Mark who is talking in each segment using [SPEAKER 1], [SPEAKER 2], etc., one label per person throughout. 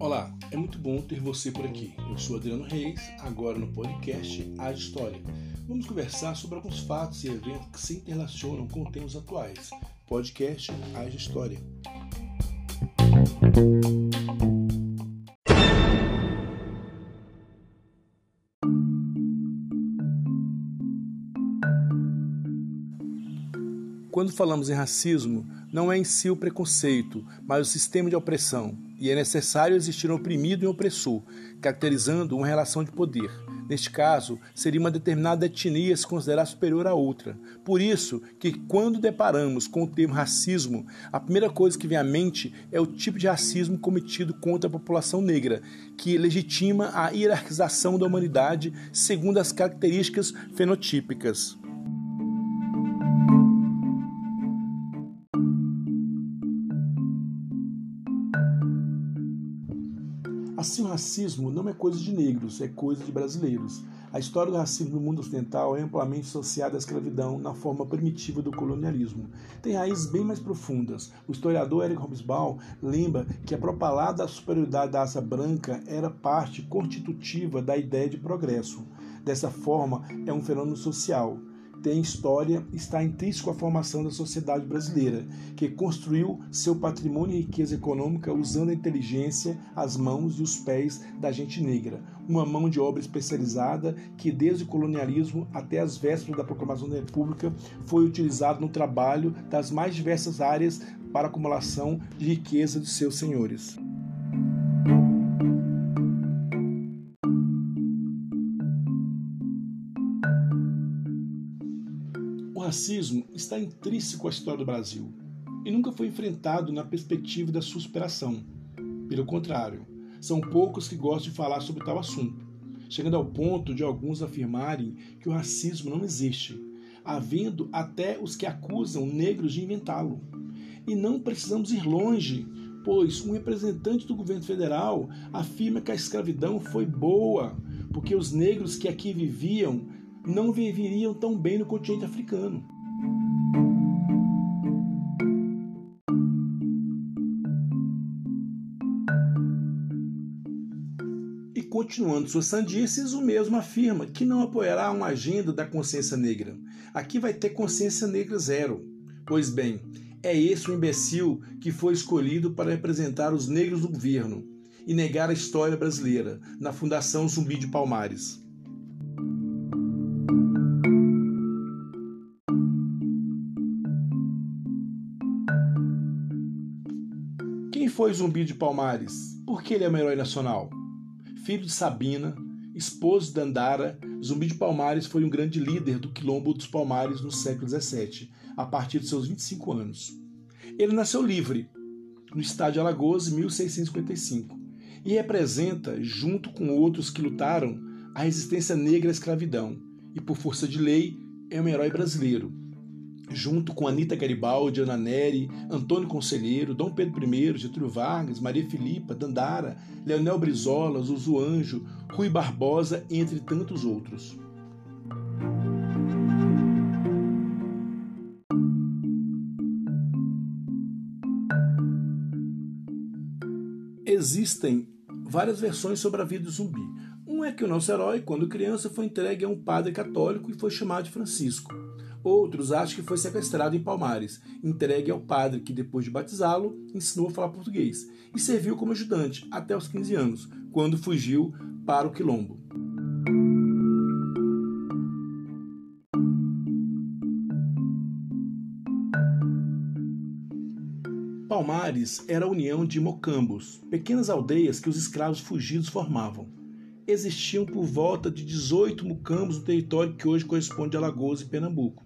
[SPEAKER 1] Olá, é muito bom ter você por aqui. Eu sou Adriano Reis, agora no podcast A História. Vamos conversar sobre alguns fatos e eventos que se interrelacionam com tempos atuais. Podcast A História. Quando falamos em racismo, não é em si o preconceito, mas o sistema de opressão, e é necessário existir um oprimido e um opressor, caracterizando uma relação de poder. Neste caso, seria uma determinada etnia se considerar superior a outra. Por isso que quando deparamos com o termo racismo, a primeira coisa que vem à mente é o tipo de racismo cometido contra a população negra, que legitima a hierarquização da humanidade segundo as características fenotípicas. Assim, o racismo não é coisa de negros, é coisa de brasileiros. A história do racismo no mundo ocidental é amplamente associada à escravidão na forma primitiva do colonialismo. Tem raízes bem mais profundas. O historiador Eric Hobsbawm lembra que a propalada superioridade da raça branca era parte constitutiva da ideia de progresso. Dessa forma, é um fenômeno social tem história está intrínseco à formação da sociedade brasileira, que construiu seu patrimônio e riqueza econômica usando a inteligência, as mãos e os pés da gente negra, uma mão de obra especializada que desde o colonialismo até as vésperas da proclamação da República foi utilizado no trabalho das mais diversas áreas para acumulação de riqueza de seus senhores. Racismo está intrínseco à história do Brasil e nunca foi enfrentado na perspectiva da sua superação. Pelo contrário, são poucos que gostam de falar sobre tal assunto, chegando ao ponto de alguns afirmarem que o racismo não existe, havendo até os que acusam negros de inventá-lo. E não precisamos ir longe, pois um representante do governo federal afirma que a escravidão foi boa, porque os negros que aqui viviam não viveriam tão bem no continente africano. E continuando suas sandices, o mesmo afirma que não apoiará uma agenda da consciência negra. Aqui vai ter consciência negra zero. Pois bem, é esse o imbecil que foi escolhido para representar os negros do governo e negar a história brasileira na Fundação Zumbi de Palmares. Foi Zumbi de Palmares? Por que ele é um herói nacional? Filho de Sabina, esposo de Dandara, Zumbi de Palmares foi um grande líder do Quilombo dos Palmares no século XVII, a partir de seus 25 anos. Ele nasceu livre, no estado de Alagoas, em 1655, e representa, junto com outros que lutaram, a resistência negra à escravidão, e por força de lei é um herói brasileiro junto com Anita Garibaldi, Ana Neri, Antônio Conselheiro, Dom Pedro I, Getúlio Vargas, Maria Filipa, Dandara, Leonel Brizola, Zuzu Anjo, Rui Barbosa, entre tantos outros. Existem várias versões sobre a vida do zumbi. Um é que o nosso herói, quando criança, foi entregue a um padre católico e foi chamado de Francisco. Outros acham que foi sequestrado em Palmares, entregue ao padre que, depois de batizá-lo, ensinou a falar português e serviu como ajudante até os 15 anos, quando fugiu para o Quilombo. Palmares era a união de mocambos, pequenas aldeias que os escravos fugidos formavam. Existiam por volta de 18 mucambos no território que hoje corresponde a Alagoas e Pernambuco.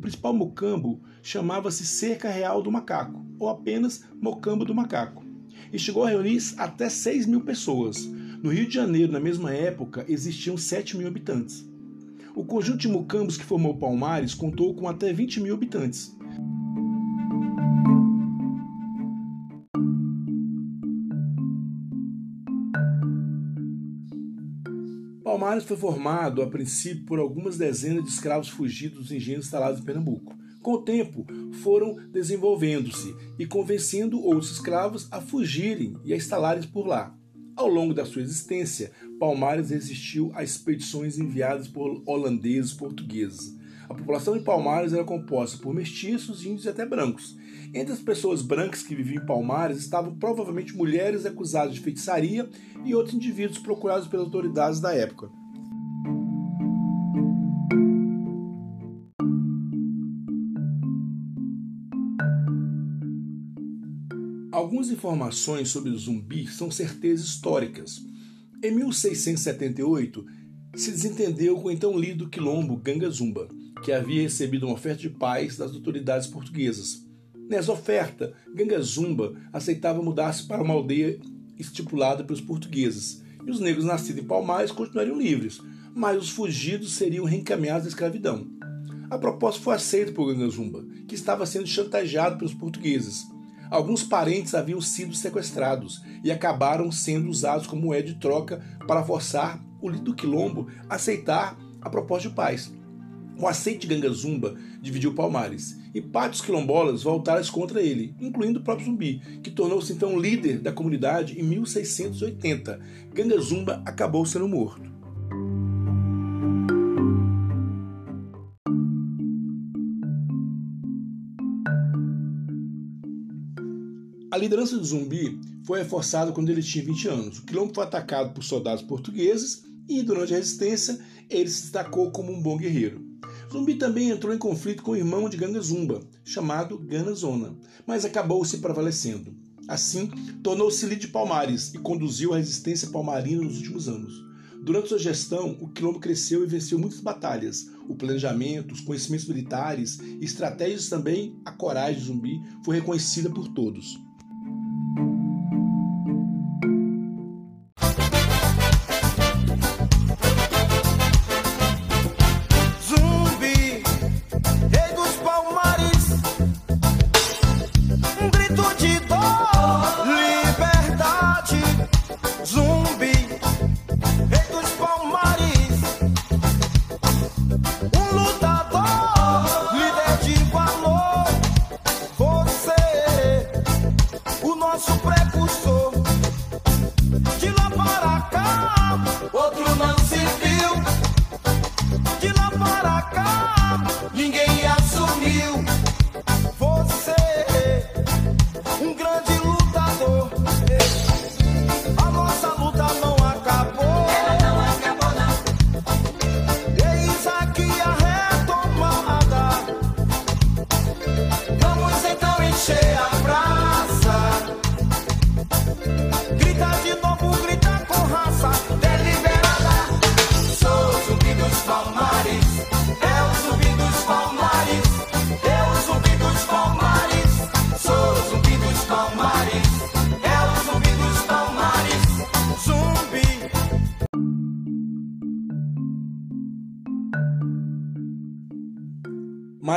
[SPEAKER 1] O principal mocambo chamava-se Cerca Real do Macaco, ou apenas Mocambo do Macaco, e chegou a reunir até 6 mil pessoas. No Rio de Janeiro, na mesma época, existiam 7 mil habitantes. O conjunto de mocambos que formou Palmares contou com até 20 mil habitantes. Palmares foi formado, a princípio, por algumas dezenas de escravos fugidos dos engenhos instalados em Pernambuco, Com o tempo, foram desenvolvendo-se e convencendo outros escravos a fugirem e a instalarem por lá. Ao longo da sua existência, Palmares resistiu a expedições enviadas por holandeses e portugueses. A população de Palmares era composta por mestiços, índios e até brancos. Entre as pessoas brancas que viviam em Palmares estavam provavelmente mulheres acusadas de feitiçaria e outros indivíduos procurados pelas autoridades da época. Informações sobre o zumbi são certezas históricas. Em 1678, se desentendeu com o então lido quilombo Ganga Zumba, que havia recebido uma oferta de paz das autoridades portuguesas. Nessa oferta, Ganga Zumba aceitava mudar-se para uma aldeia estipulada pelos portugueses, e os negros nascidos em Palmares continuariam livres, mas os fugidos seriam reencaminhados à escravidão. A proposta foi aceita por Ganga Zumba, que estava sendo chantageado pelos portugueses. Alguns parentes haviam sido sequestrados e acabaram sendo usados como moeda de troca para forçar o do quilombo a aceitar a proposta de paz. O aceite de Gangazumba dividiu Palmares e pátios quilombolas voltaram contra ele, incluindo o próprio Zumbi, que tornou-se então líder da comunidade em 1680. Gangazumba acabou sendo morto. A liderança do zumbi foi reforçada quando ele tinha 20 anos. O quilombo foi atacado por soldados portugueses e, durante a resistência, ele se destacou como um bom guerreiro. Zumbi também entrou em conflito com o irmão de Ganga Zumba, chamado Ganazona, mas acabou se prevalecendo. Assim, tornou-se líder de Palmares e conduziu a resistência palmarina nos últimos anos. Durante sua gestão, o quilombo cresceu e venceu muitas batalhas. O planejamento, os conhecimentos militares e estratégias também, a coragem de Zumbi foi reconhecida por todos.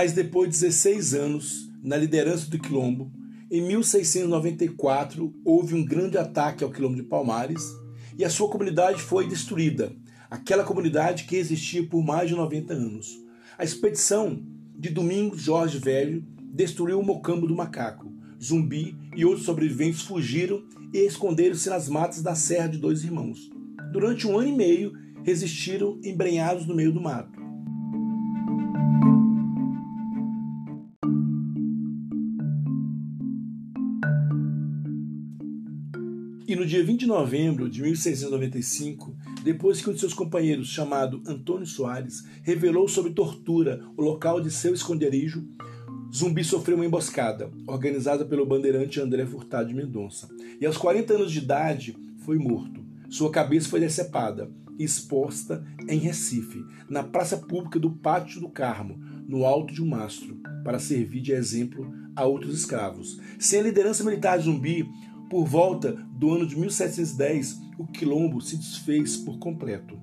[SPEAKER 1] Mas depois de 16 anos na liderança do Quilombo, em 1694 houve um grande ataque ao Quilombo de Palmares e a sua comunidade foi destruída, aquela comunidade que existia por mais de 90 anos. A expedição de Domingos Jorge Velho destruiu o Mocambo do Macaco. Zumbi e outros sobreviventes fugiram e esconderam-se nas matas da Serra de Dois Irmãos. Durante um ano e meio, resistiram embrenhados no meio do mato. E no dia 20 de novembro de 1695, depois que um de seus companheiros, chamado Antônio Soares, revelou sobre tortura o local de seu esconderijo, Zumbi sofreu uma emboscada, organizada pelo bandeirante André Furtado de Mendonça. E aos 40 anos de idade, foi morto. Sua cabeça foi decepada e exposta em Recife, na praça pública do Pátio do Carmo, no alto de um mastro, para servir de exemplo a outros escravos. Sem a liderança militar de Zumbi, por volta do ano de 1710, o quilombo se desfez por completo.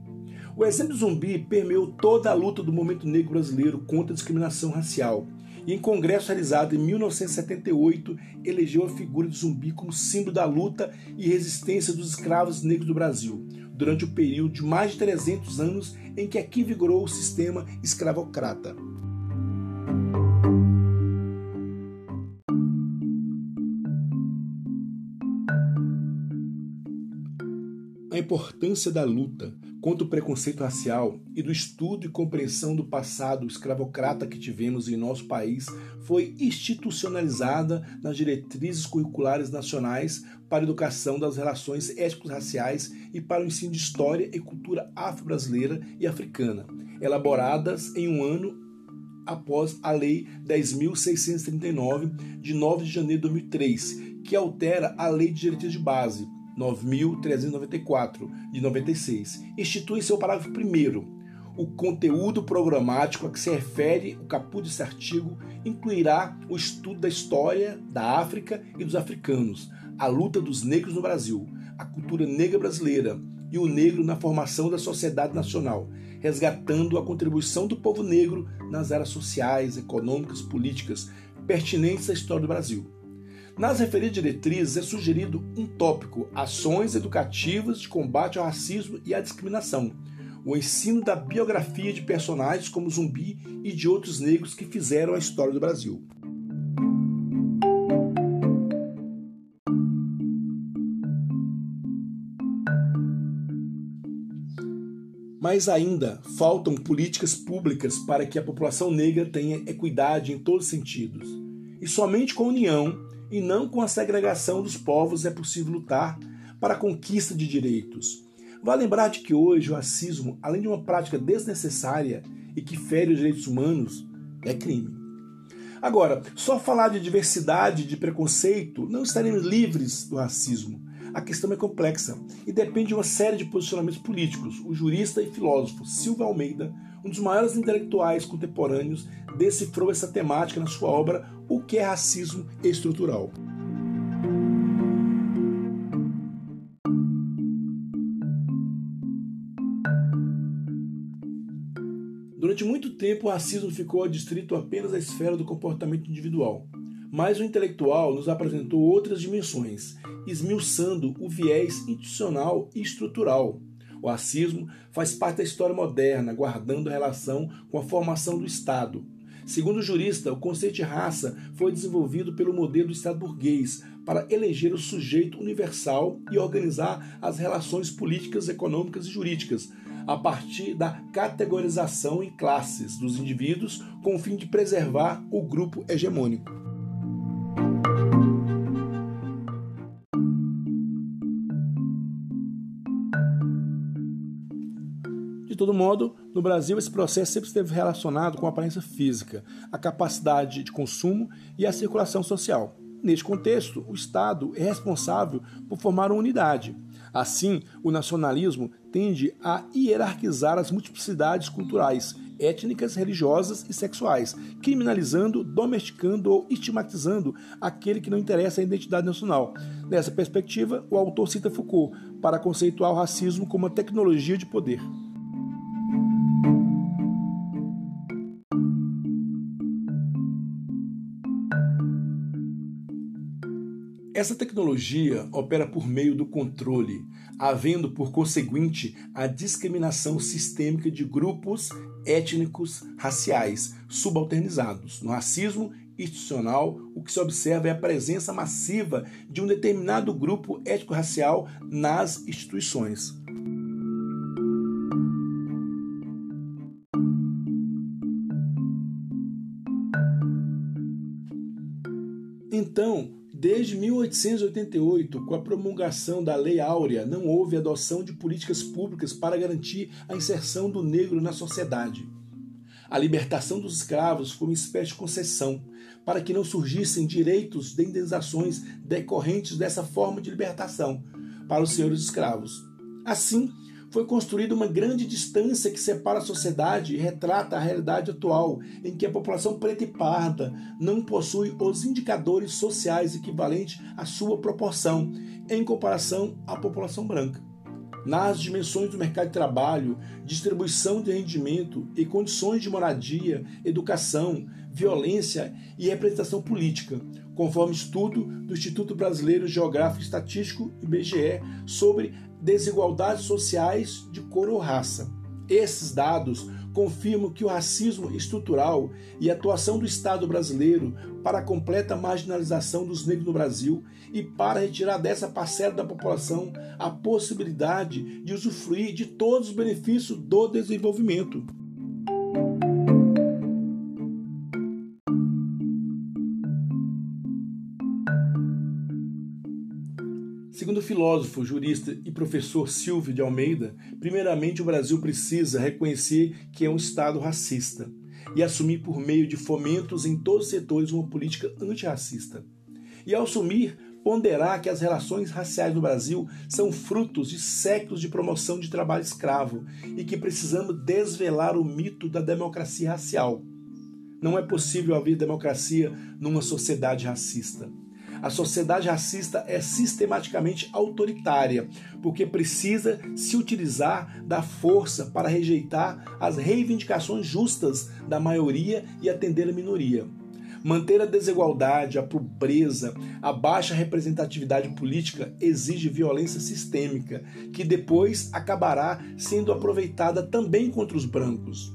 [SPEAKER 1] O exemplo zumbi permeou toda a luta do movimento negro brasileiro contra a discriminação racial. E em congresso realizado em 1978, elegeu a figura de zumbi como símbolo da luta e resistência dos escravos negros do Brasil, durante o período de mais de 300 anos em que aqui vigorou o sistema escravocrata. Importância da luta contra o preconceito racial e do estudo e compreensão do passado escravocrata que tivemos em nosso país foi institucionalizada nas diretrizes curriculares nacionais para a educação das relações étnico-raciais e para o ensino de história e cultura afro-brasileira e africana, elaboradas em um ano após a Lei 10.639, de 9 de janeiro de 2003, que altera a Lei de Diretrizes de Base 9.394, de 96. Institui seu parágrafo 1 o conteúdo programático a que se refere o caput desse artigo incluirá o estudo da história da África e dos africanos, a luta dos negros no Brasil, a cultura negra brasileira e o negro na formação da sociedade nacional, resgatando a contribuição do povo negro nas áreas sociais, econômicas, políticas pertinentes à história do Brasil. Nas referidas diretrizes é sugerido um tópico: ações educativas de combate ao racismo e à discriminação. O ensino da biografia de personagens como Zumbi e de outros negros que fizeram a história do Brasil. Mas ainda faltam políticas públicas para que a população negra tenha equidade em todos os sentidos. E somente com a união e não com a segregação dos povos é possível lutar para a conquista de direitos. Vale lembrar de que hoje o racismo, além de uma prática desnecessária e que fere os direitos humanos, é crime. Agora, só falar de diversidade, de preconceito, não estaremos livres do racismo. A questão é complexa e depende de uma série de posicionamentos políticos. O jurista e filósofo Silva Almeida, um dos maiores intelectuais contemporâneos, decifrou essa temática na sua obra O que é Racismo Estrutural. Durante muito tempo, o racismo ficou adstrito apenas à esfera do comportamento individual. Mas o intelectual nos apresentou outras dimensões, esmiuçando o viés institucional e estrutural. O racismo faz parte da história moderna, guardando relação com a formação do Estado. Segundo o jurista, o conceito de raça foi desenvolvido pelo modelo do Estado burguês para eleger o sujeito universal e organizar as relações políticas, econômicas e jurídicas, a partir da categorização em classes dos indivíduos com o fim de preservar o grupo hegemônico. Todo modo, no Brasil esse processo sempre esteve relacionado com a aparência física, a capacidade de consumo e a circulação social. Neste contexto, o Estado é responsável por formar uma unidade. Assim, o nacionalismo tende a hierarquizar as multiplicidades culturais, étnicas, religiosas e sexuais, criminalizando, domesticando ou estigmatizando aquele que não interessa a identidade nacional. Nessa perspectiva, o autor cita Foucault para conceituar o racismo como uma tecnologia de poder. Essa tecnologia opera por meio do controle, havendo por conseguinte a discriminação sistêmica de grupos étnicos raciais subalternizados. No racismo institucional, o que se observa é a presença massiva de um determinado grupo étnico-racial nas instituições. Então, Desde 1888, com a promulgação da Lei Áurea, não houve adoção de políticas públicas para garantir a inserção do negro na sociedade. A libertação dos escravos foi uma espécie de concessão para que não surgissem direitos de indenizações decorrentes dessa forma de libertação para os senhores escravos. Assim, foi construída uma grande distância que separa a sociedade e retrata a realidade atual, em que a população preta e parda não possui os indicadores sociais equivalentes à sua proporção, em comparação à população branca. Nas dimensões do mercado de trabalho, distribuição de rendimento e condições de moradia, educação, violência e representação política, conforme estudo do Instituto Brasileiro Geográfico e Estatístico, IBGE, sobre desigualdades sociais de cor ou raça. Esses dados confirmam que o racismo estrutural e a atuação do Estado brasileiro para a completa marginalização dos negros no Brasil e para retirar dessa parcela da população a possibilidade de usufruir de todos os benefícios do desenvolvimento. Segundo o filósofo, jurista e professor Silvio de Almeida, primeiramente o Brasil precisa reconhecer que é um Estado racista e assumir por meio de fomentos em todos os setores uma política antirracista. E ao assumir, ponderar que as relações raciais no Brasil são frutos de séculos de promoção de trabalho escravo e que precisamos desvelar o mito da democracia racial. Não é possível haver democracia numa sociedade racista. A sociedade racista é sistematicamente autoritária, porque precisa se utilizar da força para rejeitar as reivindicações justas da maioria e atender a minoria. Manter a desigualdade, a pobreza, a baixa representatividade política exige violência sistêmica, que depois acabará sendo aproveitada também contra os brancos.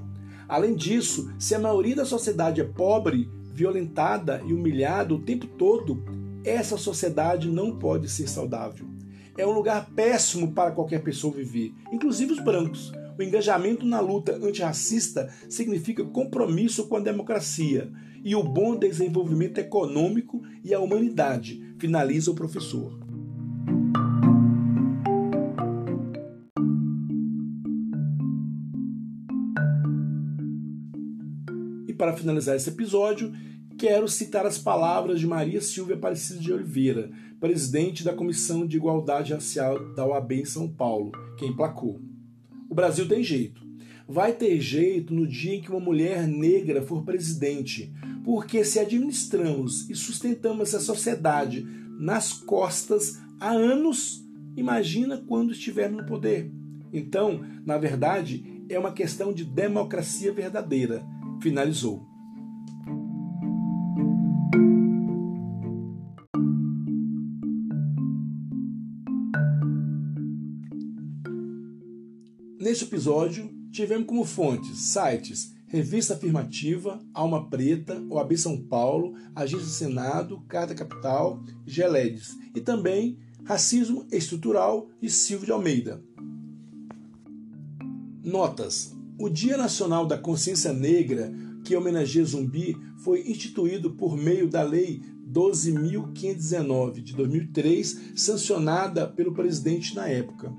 [SPEAKER 1] Além disso, se a maioria da sociedade é pobre, violentada e humilhada o tempo todo, essa sociedade não pode ser saudável. É um lugar péssimo para qualquer pessoa viver, inclusive os brancos. O engajamento na luta antirracista significa compromisso com a democracia e o bom desenvolvimento econômico e a humanidade, finaliza o professor. E para finalizar esse episódio, quero citar as palavras de Maria Silvia Aparecida de Oliveira, presidente da Comissão de Igualdade Racial da OAB em São Paulo, que emplacou. O Brasil tem jeito. Vai ter jeito no dia em que uma mulher negra for presidente, porque se administramos e sustentamos essa sociedade nas costas há anos, imagina quando estivermos no poder. Então, na verdade, é uma questão de democracia verdadeira. Finalizou. Neste episódio, tivemos como fontes sites Revista Afirmativa, Alma Preta, OAB São Paulo, Agência do Senado, Carta Capital, Geledes e também Racismo Estrutural de Silvio de Almeida. Notas: O Dia Nacional da Consciência Negra, que homenageia Zumbi, foi instituído por meio da Lei 12.519 de 2003, sancionada pelo presidente na época.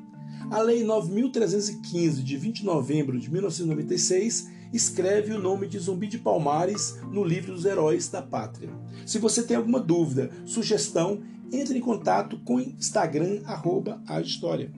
[SPEAKER 1] A Lei 9.315, de 20 de novembro de 1996, escreve o nome de Zumbi de Palmares no livro dos Heróis da Pátria. Se você tem alguma dúvida, sugestão, entre em contato com o Instagram, arroba a História.